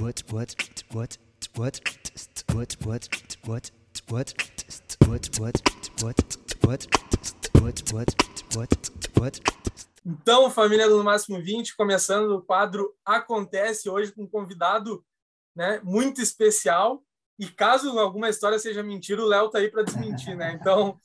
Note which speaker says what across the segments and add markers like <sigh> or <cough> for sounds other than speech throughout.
Speaker 1: what what what what what what what what what what what what what what Então, família do Máximo 20, começando o quadro Acontece hoje com um convidado né, muito especial. E caso alguma história seja mentira, o Léo tá aí para desmentir, né? Então,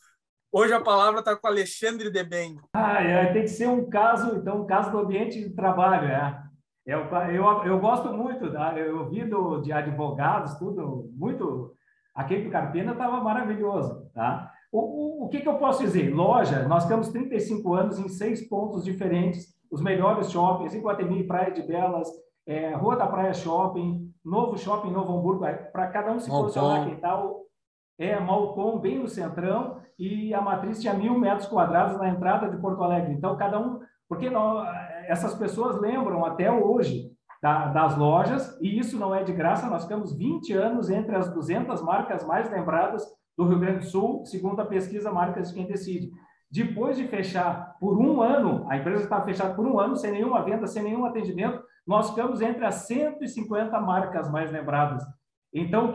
Speaker 1: hoje a palavra está com Alexandre Debem.
Speaker 2: Ah, é, tem que ser um caso, então, um caso do ambiente de trabalho, é. Eu, eu, eu gosto muito, tá? eu vi do, de advogados, tudo muito. Aquele do Carpena estava maravilhoso. Tá? O, o, o que, que eu posso dizer? Loja, nós temos 35 anos em seis pontos diferentes, os melhores shoppings, Iguatemi, Praia de Belas, é, Rua da Praia Shopping, Novo Shopping Novo Hamburgo, para cada um se posicionar quem está. É, Malcom, bem no centrão, e a matriz tinha mil metros quadrados na entrada de Porto Alegre. Então, cada um porque nós, essas pessoas lembram até hoje da, das lojas, e isso não é de graça, nós ficamos 20 anos entre as 200 marcas mais lembradas do Rio Grande do Sul, segundo a pesquisa Marcas de Quem Decide. Depois de fechar por um ano, a empresa está fechada por um ano, sem nenhuma venda, sem nenhum atendimento, nós ficamos entre as 150 marcas mais lembradas. Então,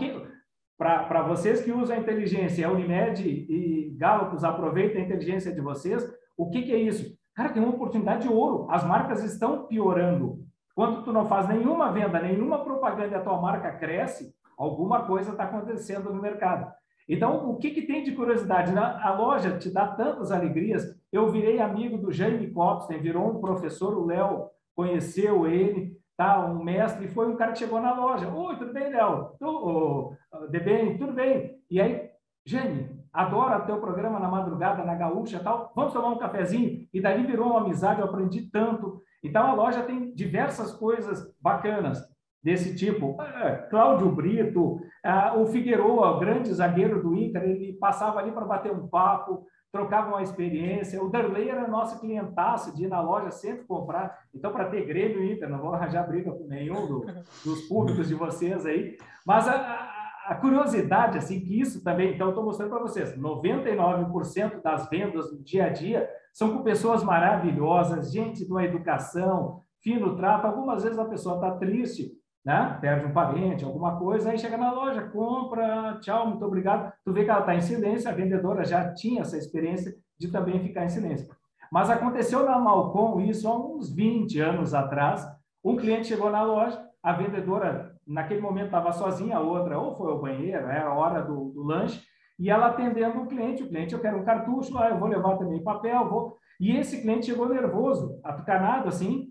Speaker 2: para vocês que usam a inteligência, a Unimed e Gallup aproveitem a inteligência de vocês, o que, que é isso? Cara, tem uma oportunidade de ouro. As marcas estão piorando. Quando tu não faz nenhuma venda, nenhuma propaganda e a tua marca cresce, alguma coisa está acontecendo no mercado. Então, o que, que tem de curiosidade? A loja te dá tantas alegrias. Eu virei amigo do Jaime Copstein, virou um professor, o Léo conheceu ele, tá? um mestre, e foi um cara que chegou na loja. Oi, tudo bem, Léo? Tu, de bem, tudo bem. E aí, Jaime, adora teu programa na madrugada, na gaúcha tal, vamos tomar um cafezinho? E daí virou uma amizade, eu aprendi tanto. Então, a loja tem diversas coisas bacanas desse tipo. É, Cláudio Brito, é, o Figueroa, grande zagueiro do Inter, ele passava ali para bater um papo, trocava uma experiência. O Darley era nosso clientaço de ir na loja sempre comprar. Então, para ter Grêmio Inter, não vou arranjar briga com nenhum do, dos públicos de vocês aí. Mas a, a curiosidade, assim, que isso também, então, estou mostrando para vocês, 99% das vendas do dia a dia são com pessoas maravilhosas, gente uma educação, fino trato. Algumas vezes a pessoa está triste, né? Perde um parente, alguma coisa, aí chega na loja, compra, tchau, muito obrigado. Tu vê que ela está em silêncio, a vendedora já tinha essa experiência de também ficar em silêncio. Mas aconteceu na Malcom isso há uns 20 anos atrás. Um cliente chegou na loja, a vendedora naquele momento estava sozinha, a outra ou foi ao banheiro, era a hora do, do, lanche, e ela atendendo o cliente, o cliente, eu quero um cartucho, ah, eu vou levar também papel, vou... E esse cliente chegou nervoso, atucanado assim,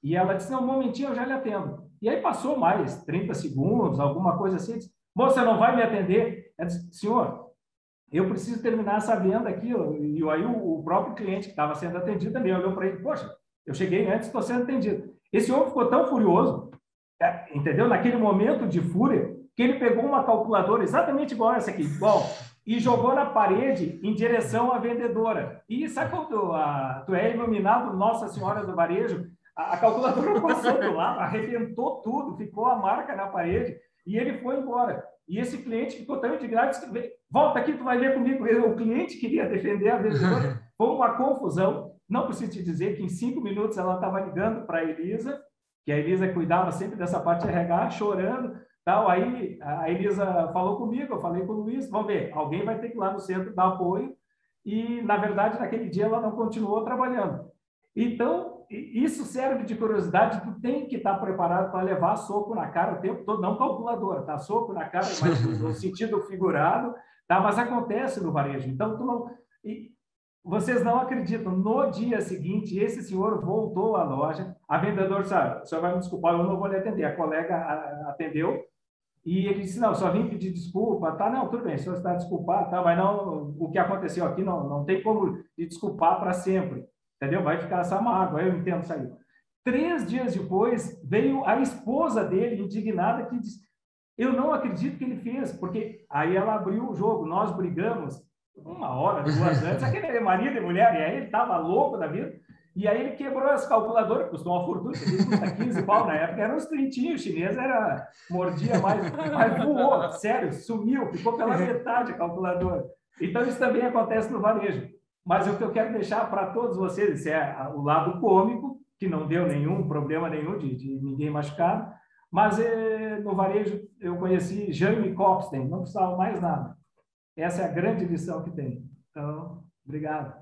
Speaker 2: e ela disse, não, um momentinho, eu já lhe atendo. E aí passou mais 30 segundos, alguma coisa assim, disse, moça, não vai me atender? Ela disse, senhor, eu preciso terminar essa venda aqui. E aí o, próprio cliente que estava sendo atendido também olhou para ele, poxa, eu cheguei antes, estou sendo atendido. Esse homem ficou tão furioso é, entendeu? Naquele momento de fúria, que ele pegou uma calculadora exatamente igual essa aqui, igual, e jogou na parede em direção à vendedora. E sabe quando a, tu é iluminado Nossa Senhora do Varejo, a, a calculadora <laughs> passou do lado, arrebentou tudo, ficou a marca na parede, e ele foi embora. E esse cliente ficou tão indignado, disse, volta aqui, tu vai ver comigo. <laughs> O cliente queria defender a vendedora, <laughs> foi uma confusão. Não preciso te dizer que em cinco minutos ela estava ligando para a Elisa, que a Elisa cuidava sempre dessa parte de RH, chorando, tal. Aí a Elisa falou comigo, eu falei com o Luiz, vamos ver, alguém vai ter que ir lá no centro dar apoio. E, na verdade, naquele dia ela não continuou trabalhando. Então, isso serve de curiosidade, tu tem que estar preparado para levar soco na cara o tempo todo, não calculadora, tá? Soco na cara, mas no <laughs> sentido figurado, tá? Mas acontece no varejo. Então, tu não... E, vocês não acreditam, no dia seguinte, esse senhor voltou à loja, a vendedora disse, ah, senhor vai me desculpar, eu não vou lhe atender. A colega atendeu e ele disse, não, só vim pedir desculpa, tá? Não, tudo bem, o senhor está desculpado, tá? Mas não, o que aconteceu aqui não, não tem como lhe desculpar para sempre, entendeu? Vai ficar essa mágoa, eu entendo isso aí. Três dias depois, veio a esposa dele, indignada, que disse, eu não acredito que ele fez, porque aí ela abriu o jogo, nós brigamos, uma hora, duas antes, aquele marido e mulher, e aí ele estava louco da vida, e aí ele quebrou as calculadoras, custou uma fortuna, custa 15 pau na época, eram uns trintinhos, chinês era, mordia mais, mas voou, sério, sumiu, ficou pela metade a calculadora. Então isso também acontece no varejo. Mas o que eu quero deixar para todos vocês, esse é o lado cômico, que não deu nenhum problema nenhum de, de ninguém machucado, Mas eh, no varejo eu conheci Jaime Copstein, não precisava mais nada. Essa é a grande lição que tem. Então, obrigado.